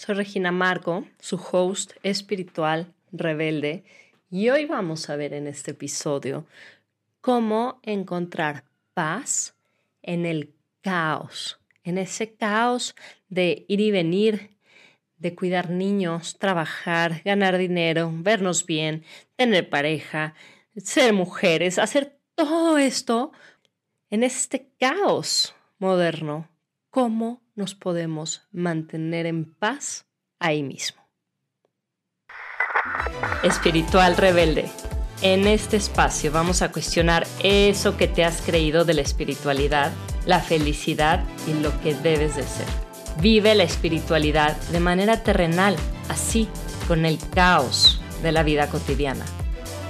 Soy Regina Marco, su host espiritual rebelde, y hoy vamos a ver en este episodio cómo encontrar paz en el caos, en ese caos de ir y venir, de cuidar niños, trabajar, ganar dinero, vernos bien, tener pareja, ser mujeres, hacer todo esto en este caos moderno. ¿Cómo nos podemos mantener en paz ahí mismo? Espiritual rebelde. En este espacio vamos a cuestionar eso que te has creído de la espiritualidad, la felicidad y lo que debes de ser. Vive la espiritualidad de manera terrenal, así, con el caos de la vida cotidiana.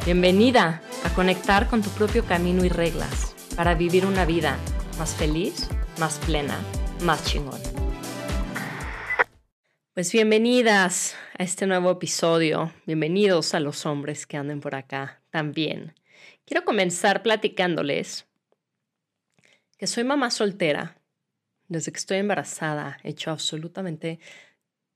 Bienvenida a conectar con tu propio camino y reglas para vivir una vida más feliz, más plena, más chingón. Pues bienvenidas a este nuevo episodio, bienvenidos a los hombres que anden por acá también. Quiero comenzar platicándoles que soy mamá soltera. Desde que estoy embarazada he hecho absolutamente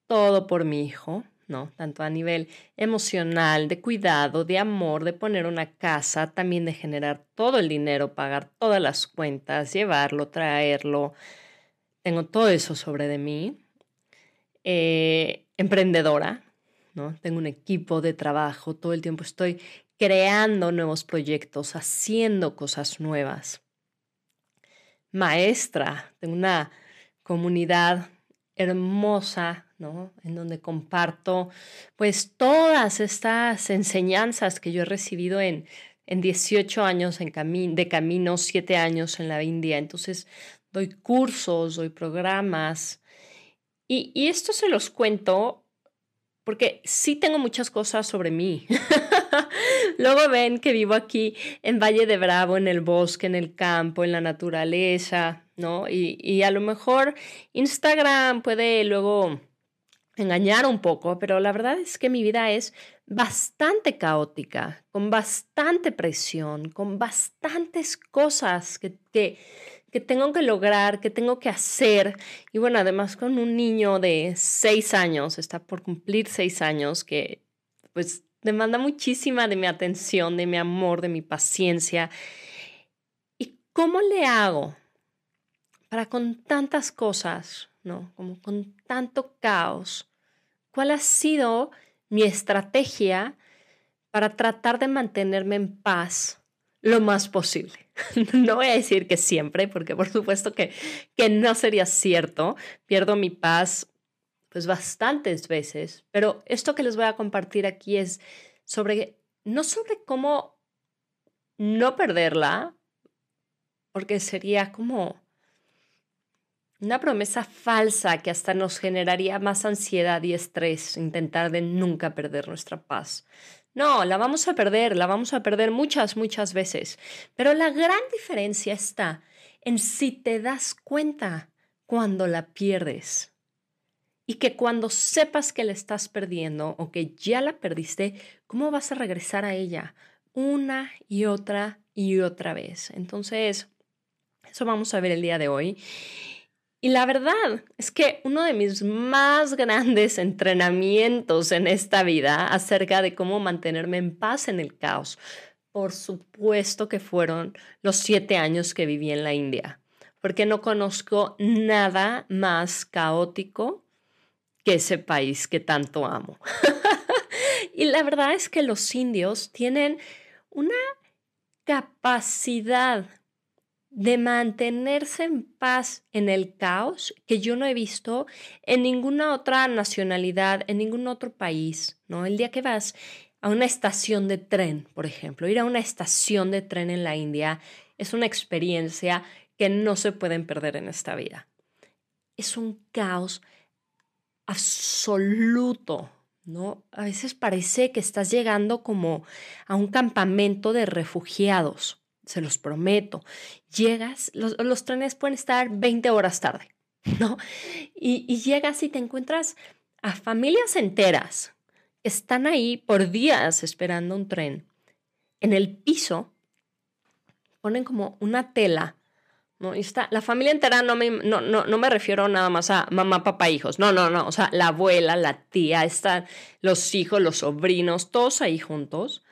todo por mi hijo, ¿no? Tanto a nivel emocional, de cuidado, de amor, de poner una casa, también de generar todo el dinero, pagar todas las cuentas, llevarlo, traerlo. Tengo todo eso sobre de mí eh, emprendedora, ¿no? Tengo un equipo de trabajo, todo el tiempo estoy creando nuevos proyectos, haciendo cosas nuevas. Maestra, tengo una comunidad hermosa, ¿no? En donde comparto pues todas estas enseñanzas que yo he recibido en, en 18 años en de camino, 7 años en la India. Entonces doy cursos, doy programas, y, esto se los cuento porque sí tengo muchas cosas sobre mí. Luego ven que vivo aquí en Valle de Bravo, en el bosque, en el campo, en la naturaleza, ¿no? Y, y, a lo mejor Instagram puede luego engañar un poco, pero la verdad es que mi vida es bastante caótica, con bastante presión, con bastantes cosas que que tengo que lograr, que tengo que hacer. Y bueno, además con un niño de seis años, está por cumplir seis años, que pues demanda muchísima de mi atención, de mi amor, de mi paciencia. ¿Y cómo le hago para con tantas cosas, ¿no? Como con tanto caos? ¿Cuál ha sido mi estrategia para tratar de mantenerme en paz lo más posible? no voy a decir que siempre, porque por supuesto que, que no sería cierto. Pierdo mi paz pues bastantes veces, pero esto que les voy a compartir aquí es sobre, no sobre cómo no perderla, porque sería como una promesa falsa que hasta nos generaría más ansiedad y estrés intentar de nunca perder nuestra paz. No, la vamos a perder, la vamos a perder muchas, muchas veces. Pero la gran diferencia está en si te das cuenta cuando la pierdes. Y que cuando sepas que la estás perdiendo o que ya la perdiste, ¿cómo vas a regresar a ella? Una y otra y otra vez. Entonces, eso vamos a ver el día de hoy. Y la verdad es que uno de mis más grandes entrenamientos en esta vida acerca de cómo mantenerme en paz en el caos, por supuesto que fueron los siete años que viví en la India, porque no conozco nada más caótico que ese país que tanto amo. y la verdad es que los indios tienen una capacidad de mantenerse en paz en el caos que yo no he visto en ninguna otra nacionalidad, en ningún otro país, ¿no? El día que vas a una estación de tren, por ejemplo, ir a una estación de tren en la India es una experiencia que no se pueden perder en esta vida. Es un caos absoluto, ¿no? A veces parece que estás llegando como a un campamento de refugiados se los prometo. Llegas, los, trenes pueden estar 20 horas tarde, ¿no? Y, y, llegas y te encuentras a familias enteras están ahí por días esperando un tren. En el piso ponen como una tela ¿no? Y está, la familia entera no me, no, no, no me refiero nada más a mamá, papá, hijos. No, no, no. O sea, la abuela, la tía, están los hijos, los sobrinos, todos ahí juntos.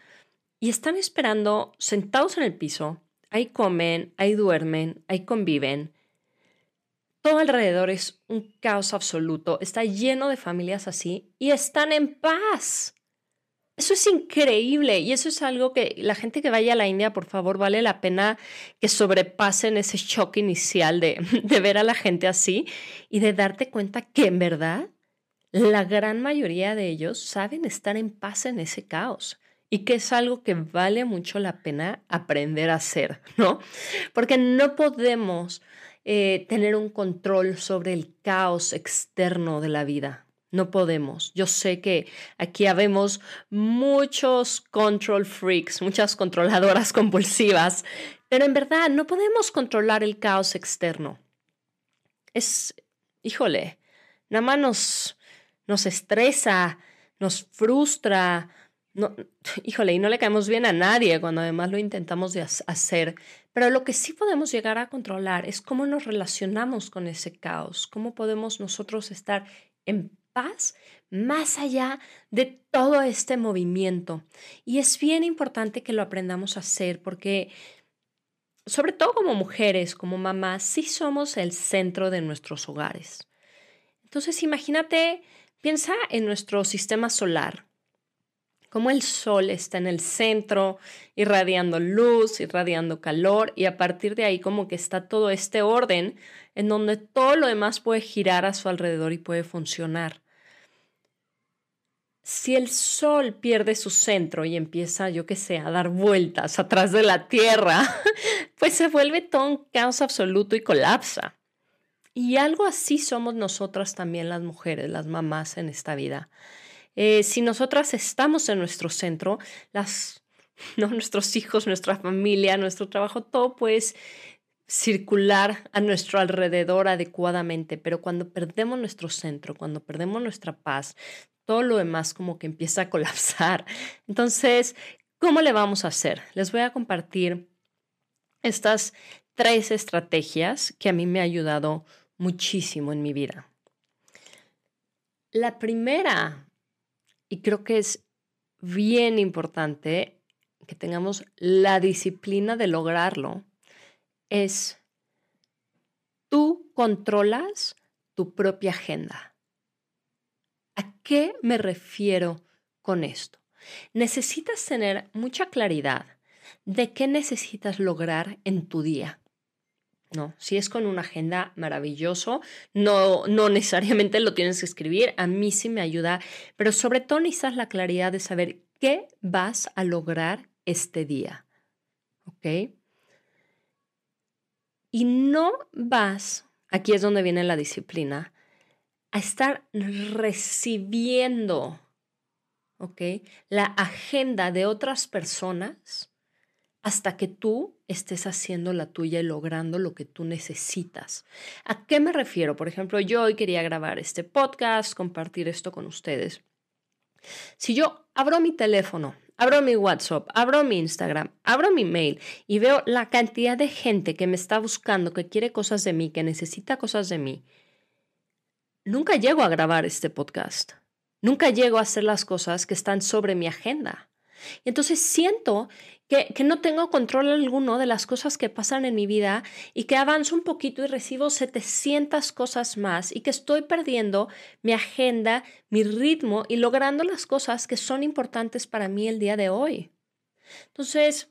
Y están esperando sentados en el piso. Ahí comen, ahí duermen, ahí conviven. Todo alrededor es un caos absoluto. Está lleno de familias así y están en paz. Eso es increíble y eso es algo que la gente que vaya a la India, por favor, vale la pena que sobrepasen ese shock inicial de, de ver a la gente así y de darte cuenta que en verdad la gran mayoría de ellos saben estar en paz en ese caos y que es algo que vale mucho la pena aprender a hacer, ¿no? Porque no podemos eh, tener un control sobre el caos externo de la vida. No podemos. Yo sé que aquí habemos muchos control freaks, muchas controladoras compulsivas, pero en verdad no podemos controlar el caos externo. Es, híjole, nada más nos, nos estresa, nos frustra, no, híjole, y no le caemos bien a nadie cuando además lo intentamos de hacer. Pero lo que sí podemos llegar a controlar es cómo nos relacionamos con ese caos, cómo podemos nosotros estar en paz más allá de todo este movimiento. Y es bien importante que lo aprendamos a hacer porque, sobre todo como mujeres, como mamás, sí somos el centro de nuestros hogares. Entonces, imagínate, piensa en nuestro sistema solar como el sol está en el centro, irradiando luz, irradiando calor, y a partir de ahí como que está todo este orden en donde todo lo demás puede girar a su alrededor y puede funcionar. Si el sol pierde su centro y empieza, yo qué sé, a dar vueltas atrás de la Tierra, pues se vuelve todo un caos absoluto y colapsa. Y algo así somos nosotras también las mujeres, las mamás en esta vida. Eh, si nosotras estamos en nuestro centro, las, ¿no? nuestros hijos, nuestra familia, nuestro trabajo, todo puede circular a nuestro alrededor adecuadamente, pero cuando perdemos nuestro centro, cuando perdemos nuestra paz, todo lo demás como que empieza a colapsar. Entonces, ¿cómo le vamos a hacer? Les voy a compartir estas tres estrategias que a mí me ha ayudado muchísimo en mi vida. La primera y creo que es bien importante que tengamos la disciplina de lograrlo. Es tú controlas tu propia agenda. ¿A qué me refiero con esto? Necesitas tener mucha claridad de qué necesitas lograr en tu día. No, si es con una agenda maravilloso, no, no necesariamente lo tienes que escribir, a mí sí me ayuda, pero sobre todo necesitas la claridad de saber qué vas a lograr este día. ¿Ok? Y no vas, aquí es donde viene la disciplina, a estar recibiendo, ¿ok? La agenda de otras personas hasta que tú estés haciendo la tuya y logrando lo que tú necesitas. ¿A qué me refiero? Por ejemplo, yo hoy quería grabar este podcast, compartir esto con ustedes. Si yo abro mi teléfono, abro mi WhatsApp, abro mi Instagram, abro mi mail y veo la cantidad de gente que me está buscando, que quiere cosas de mí, que necesita cosas de mí, nunca llego a grabar este podcast. Nunca llego a hacer las cosas que están sobre mi agenda. Y entonces siento que, no tengo control alguno de las cosas que pasan en mi vida y que avanzo un poquito y recibo 700 cosas más y que estoy perdiendo mi agenda, mi ritmo y logrando las cosas que son importantes para mí el día de hoy. Entonces,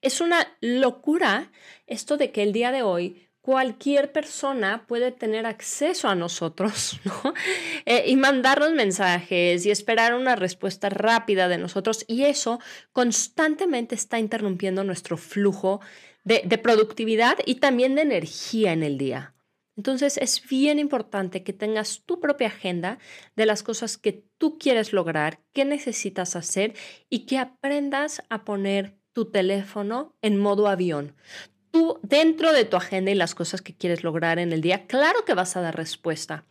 es una locura esto de que el día de hoy cualquier persona puede tener acceso a nosotros ¿no? Eh, y mandarnos mensajes y esperar una respuesta rápida de nosotros y eso constantemente está interrumpiendo nuestro flujo de, de productividad y también de energía en el día. Entonces es bien importante que tengas tu propia agenda de las cosas que tú quieres lograr, qué necesitas hacer y que aprendas a poner tu teléfono en modo avión tú dentro de tu agenda y las cosas que quieres lograr en el día, claro que vas a dar respuesta,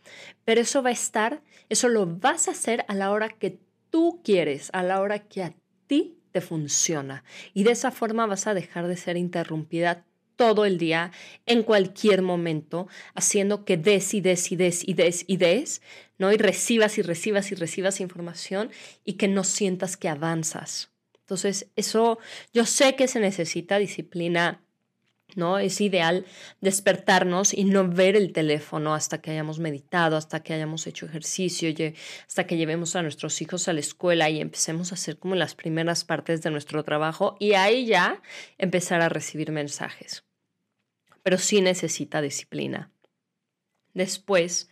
pero eso va a estar, eso lo vas a hacer a la hora que tú quieres, a la hora que a ti te funciona. Y de esa forma vas a dejar de ser interrumpida todo el día, en cualquier momento, haciendo que des y des y des y des y des, ¿no? Y recibas y recibas y recibas información y que no sientas que avanzas. Entonces, eso yo sé que se necesita disciplina ¿no? Es ideal despertarnos y no ver el teléfono hasta que hayamos meditado, hasta que hayamos hecho ejercicio, hasta que llevemos a nuestros hijos a la escuela y empecemos a hacer como las primeras partes de nuestro trabajo y ahí ya empezar a recibir mensajes. Pero sí necesita disciplina. Después,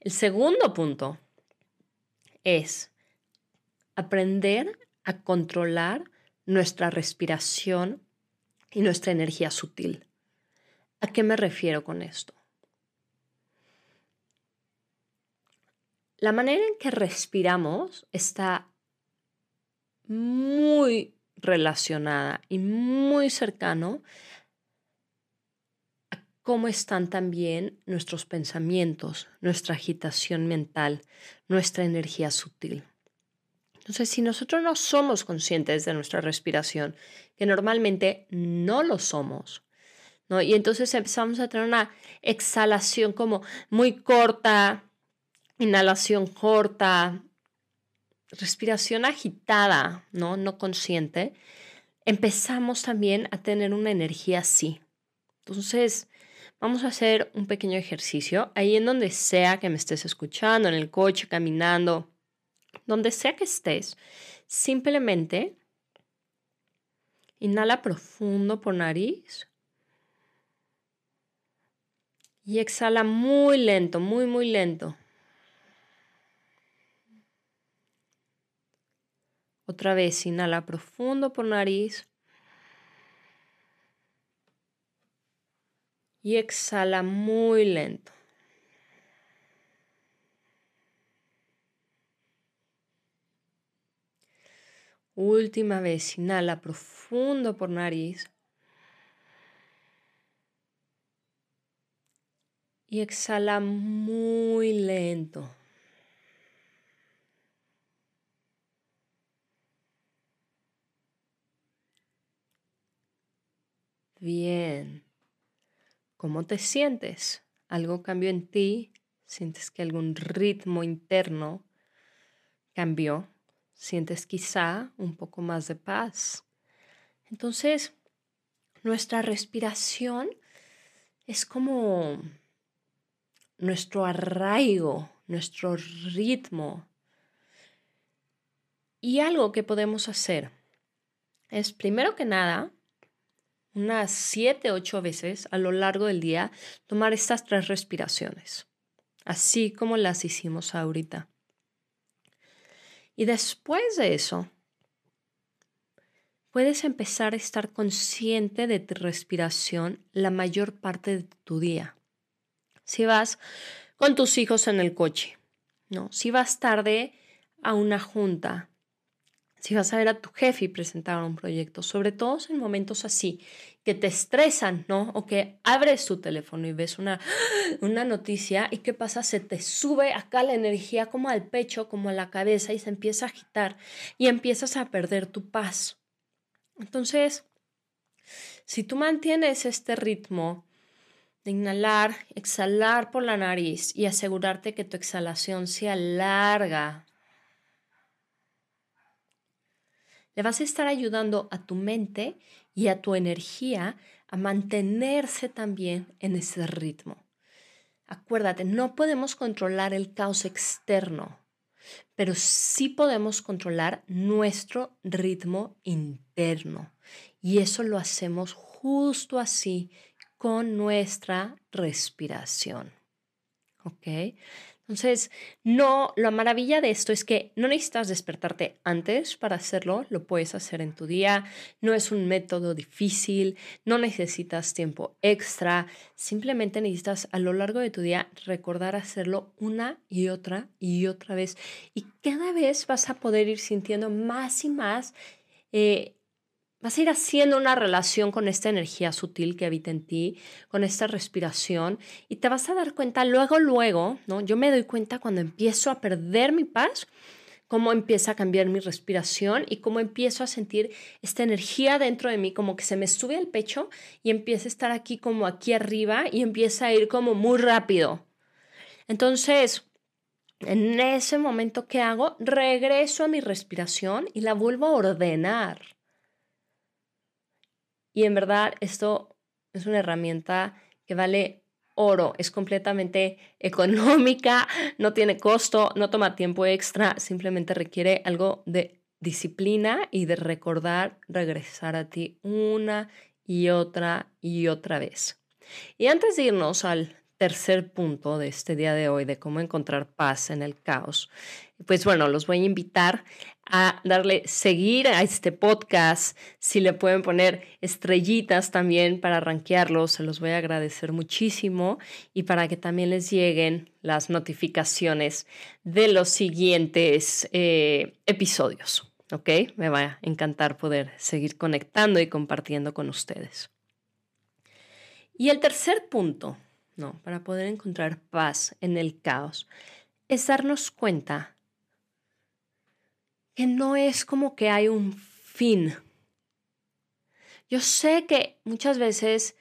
el segundo punto es aprender a controlar nuestra respiración y nuestra energía sutil. ¿A qué me refiero con esto? La manera en que respiramos está muy relacionada y muy cercano a cómo están también nuestros pensamientos, nuestra agitación mental, nuestra energía sutil. Entonces, si nosotros no somos conscientes de nuestra respiración, que normalmente no lo somos, ¿no? Y entonces empezamos a tener una exhalación como muy corta, inhalación corta, respiración agitada, ¿no? No consciente. Empezamos también a tener una energía así. Entonces, vamos a hacer un pequeño ejercicio ahí en donde sea que me estés escuchando, en el coche, caminando, donde sea que estés, simplemente inhala profundo por nariz y exhala muy lento, muy, muy lento. Otra vez, inhala profundo por nariz. Y exhala muy lento. Última vez, inhala profundo por nariz. Y exhala muy lento. Bien. ¿Cómo te sientes? ¿Algo cambió en ti? ¿Sientes que algún ritmo interno cambió? Sientes quizá un poco más de paz. Entonces, nuestra respiración es como nuestro arraigo, nuestro ritmo. Y algo que podemos hacer es, primero que nada, unas siete, ocho veces a lo largo del día, tomar estas tres respiraciones, así como las hicimos ahorita. Y después de eso, puedes empezar a estar consciente de tu respiración la mayor parte de tu día. Si vas con tus hijos en el coche, ¿no? Si vas tarde a una junta, si vas a ver a tu jefe y presentar un proyecto, sobre todo en momentos así, que te estresan, ¿no? O que abres tu teléfono y ves una, una noticia y qué pasa, se te sube acá la energía como al pecho, como a la cabeza y se empieza a agitar y empiezas a perder tu paz. Entonces, si tú mantienes este ritmo de inhalar, exhalar por la nariz y asegurarte que tu exhalación sea larga, le vas a estar ayudando a tu mente y a tu energía a mantenerse también en ese ritmo. Acuérdate, no podemos controlar el caos externo, pero sí podemos controlar nuestro ritmo interno. Y eso lo hacemos justo así con nuestra respiración. ¿Ok? Entonces, no, la maravilla de esto es que no necesitas despertarte antes para hacerlo, lo puedes hacer en tu día, no es un método difícil, no necesitas tiempo extra, simplemente necesitas a lo largo de tu día recordar hacerlo una y otra y otra vez. Y cada vez vas a poder ir sintiendo más y más eh, Vas a ir haciendo una relación con esta energía sutil que habita en ti, con esta respiración, y te vas a dar cuenta luego, luego, ¿no? Yo me doy cuenta cuando empiezo a perder mi paz, cómo empieza a cambiar mi respiración y cómo empiezo a sentir esta energía dentro de mí, como que se me sube al pecho y empieza a estar aquí como aquí arriba y empieza a ir como muy rápido. Entonces, en ese momento que hago, regreso a mi respiración y la vuelvo a ordenar. Y en verdad esto es una herramienta que vale oro, es completamente económica, no tiene costo, no toma tiempo extra, simplemente requiere algo de disciplina y de recordar regresar a ti una y otra y otra vez. Y antes de irnos al tercer punto de este día de hoy, de cómo encontrar paz en el caos, pues bueno, los voy a invitar a darle seguir a este podcast. Si le pueden poner estrellitas también para rankearlos, se los voy a agradecer muchísimo y para que también les lleguen las notificaciones de los siguientes eh, episodios. ¿Ok? Me va a encantar poder seguir conectando y compartiendo con ustedes. Y el tercer punto no, para poder encontrar paz en el caos, es darnos cuenta que no es como que hay un fin. Yo sé que muchas veces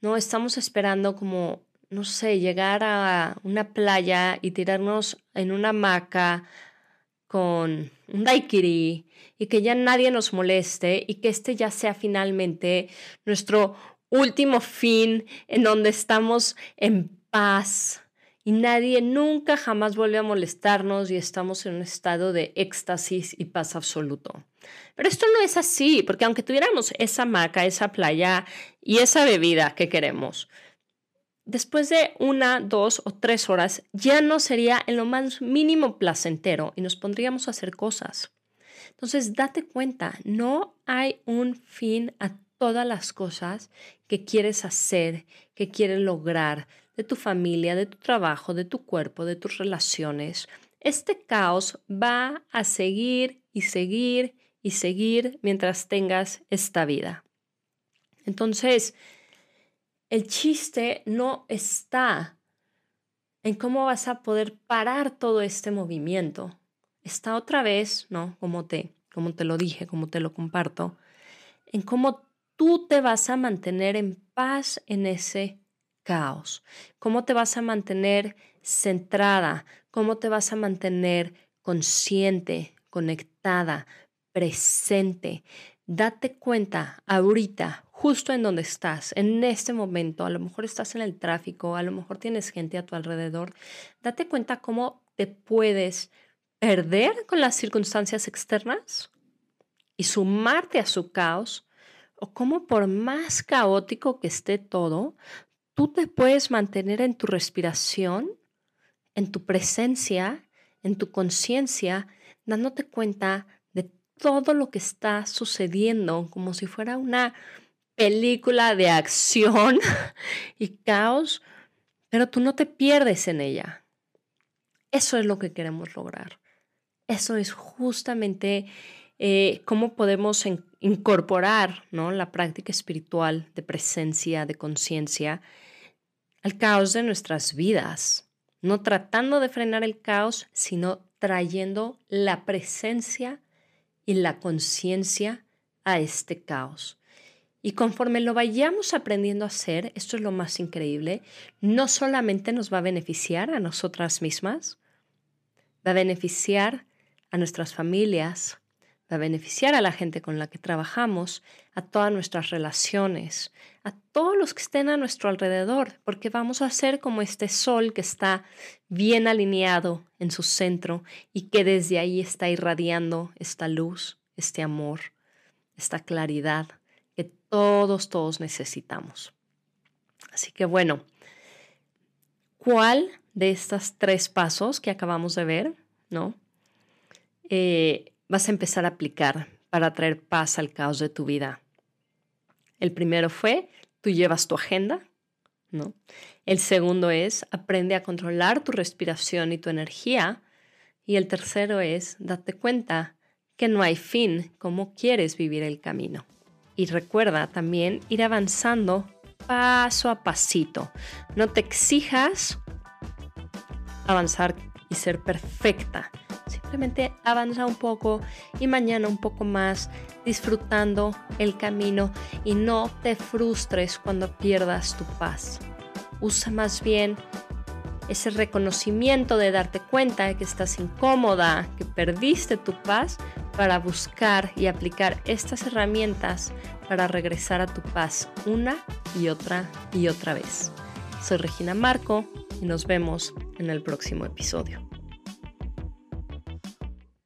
no estamos esperando como, no sé, llegar a una playa y tirarnos en una hamaca con un daiquiri y que ya nadie nos moleste y que este ya sea finalmente nuestro último fin en donde estamos en paz y nadie nunca jamás vuelve a molestarnos y estamos en un estado de éxtasis y paz absoluto. Pero esto no es así, porque aunque tuviéramos esa maca, esa playa y esa bebida que queremos, después de una, dos o tres horas ya no sería en lo más mínimo placentero y nos pondríamos a hacer cosas. Entonces, date cuenta, no hay un fin a todas las cosas que quieres hacer, que quieres lograr, de tu familia, de tu trabajo, de tu cuerpo, de tus relaciones. Este caos va a seguir y seguir y seguir mientras tengas esta vida. Entonces, el chiste no está en cómo vas a poder parar todo este movimiento. Está otra vez, ¿no? Como te, como te lo dije, como te lo comparto, en cómo tú te vas a mantener en paz en ese caos? ¿Cómo te vas a mantener centrada? ¿Cómo te vas a mantener consciente, conectada, presente? Date cuenta ahorita, justo en donde estás, en este momento, a lo mejor estás en el tráfico, a lo mejor tienes gente a tu alrededor, date cuenta cómo te puedes perder con las circunstancias externas y sumarte a su caos o cómo por más caótico que esté todo, tú te puedes mantener en tu respiración, en tu presencia, en tu conciencia, dándote cuenta de todo lo que está sucediendo como si fuera una película de acción y caos, pero tú no te pierdes en ella. Eso es lo que queremos lograr. Eso es justamente eh, cómo podemos incorporar ¿no? la práctica espiritual de presencia, de conciencia, al caos de nuestras vidas, no tratando de frenar el caos, sino trayendo la presencia y la conciencia a este caos. Y conforme lo vayamos aprendiendo a hacer, esto es lo más increíble, no solamente nos va a beneficiar a nosotras mismas, va a beneficiar a nuestras familias, a beneficiar a la gente con la que trabajamos, a todas nuestras relaciones, a todos los que estén a nuestro alrededor, porque vamos a ser como este sol que está bien alineado en su centro y que desde ahí está irradiando esta luz, este amor, esta claridad que todos, todos necesitamos. Así que bueno, ¿cuál de estos tres pasos que acabamos de ver, no? Eh, vas a empezar a aplicar para traer paz al caos de tu vida. El primero fue, tú llevas tu agenda, ¿no? El segundo es, aprende a controlar tu respiración y tu energía. Y el tercero es, date cuenta que no hay fin, cómo quieres vivir el camino. Y recuerda también ir avanzando paso a pasito. No te exijas avanzar y ser perfecta simplemente avanza un poco y mañana un poco más, disfrutando el camino y no te frustres cuando pierdas tu paz. Usa más bien ese reconocimiento de darte cuenta de que estás incómoda, que perdiste tu paz, para buscar y aplicar estas herramientas para regresar a tu paz una y otra y otra vez. Soy Regina Marco y nos vemos en el próximo episodio.